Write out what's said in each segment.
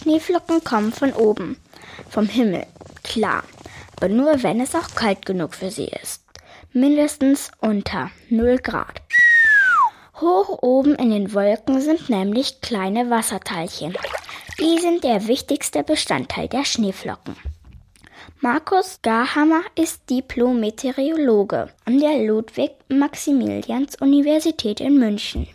Schneeflocken kommen von oben, vom Himmel, klar, aber nur wenn es auch kalt genug für sie ist. Mindestens unter 0 Grad. Hoch oben in den Wolken sind nämlich kleine Wasserteilchen. Die sind der wichtigste Bestandteil der Schneeflocken. Markus Garhammer ist Diplom-Meteorologe an der Ludwig-Maximilians-Universität in München.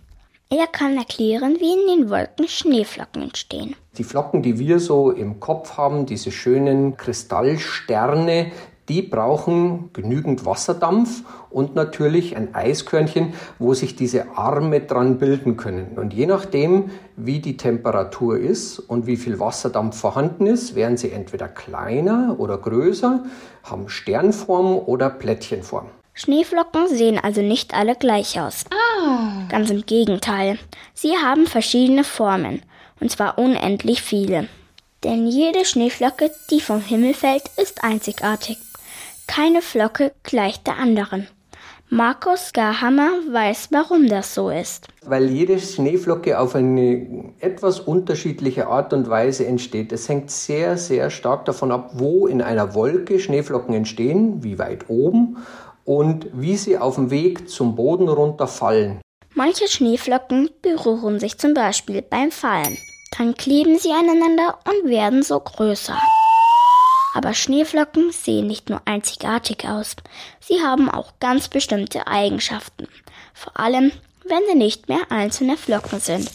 Er kann erklären, wie in den Wolken Schneeflocken entstehen. Die Flocken, die wir so im Kopf haben, diese schönen Kristallsterne, die brauchen genügend Wasserdampf und natürlich ein Eiskörnchen, wo sich diese Arme dran bilden können. Und je nachdem, wie die Temperatur ist und wie viel Wasserdampf vorhanden ist, werden sie entweder kleiner oder größer, haben Sternform oder Plättchenform. Schneeflocken sehen also nicht alle gleich aus. Ganz im Gegenteil. Sie haben verschiedene Formen, und zwar unendlich viele. Denn jede Schneeflocke, die vom Himmel fällt, ist einzigartig. Keine Flocke gleicht der anderen. Markus Garhammer weiß, warum das so ist. Weil jede Schneeflocke auf eine etwas unterschiedliche Art und Weise entsteht. Es hängt sehr, sehr stark davon ab, wo in einer Wolke Schneeflocken entstehen, wie weit oben und wie sie auf dem Weg zum Boden runterfallen. Manche Schneeflocken berühren sich zum Beispiel beim Fallen. Dann kleben sie aneinander und werden so größer. Aber Schneeflocken sehen nicht nur einzigartig aus, sie haben auch ganz bestimmte Eigenschaften. Vor allem, wenn sie nicht mehr einzelne Flocken sind,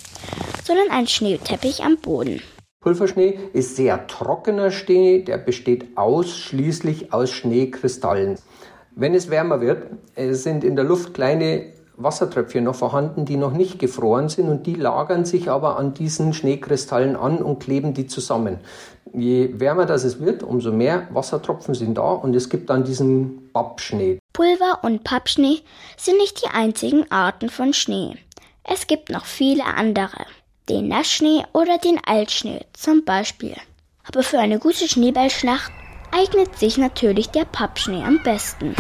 sondern ein Schneeteppich am Boden. Pulverschnee ist sehr trockener Schnee, der besteht ausschließlich aus Schneekristallen. Wenn es wärmer wird, sind in der Luft kleine Wassertröpfchen noch vorhanden, die noch nicht gefroren sind und die lagern sich aber an diesen Schneekristallen an und kleben die zusammen. Je wärmer das es wird, umso mehr Wassertropfen sind da und es gibt dann diesen Pappschnee. Pulver und Pappschnee sind nicht die einzigen Arten von Schnee. Es gibt noch viele andere. Den Nassschnee oder den Altschnee zum Beispiel. Aber für eine gute Schneeballschlacht eignet sich natürlich der Pappschnee am besten.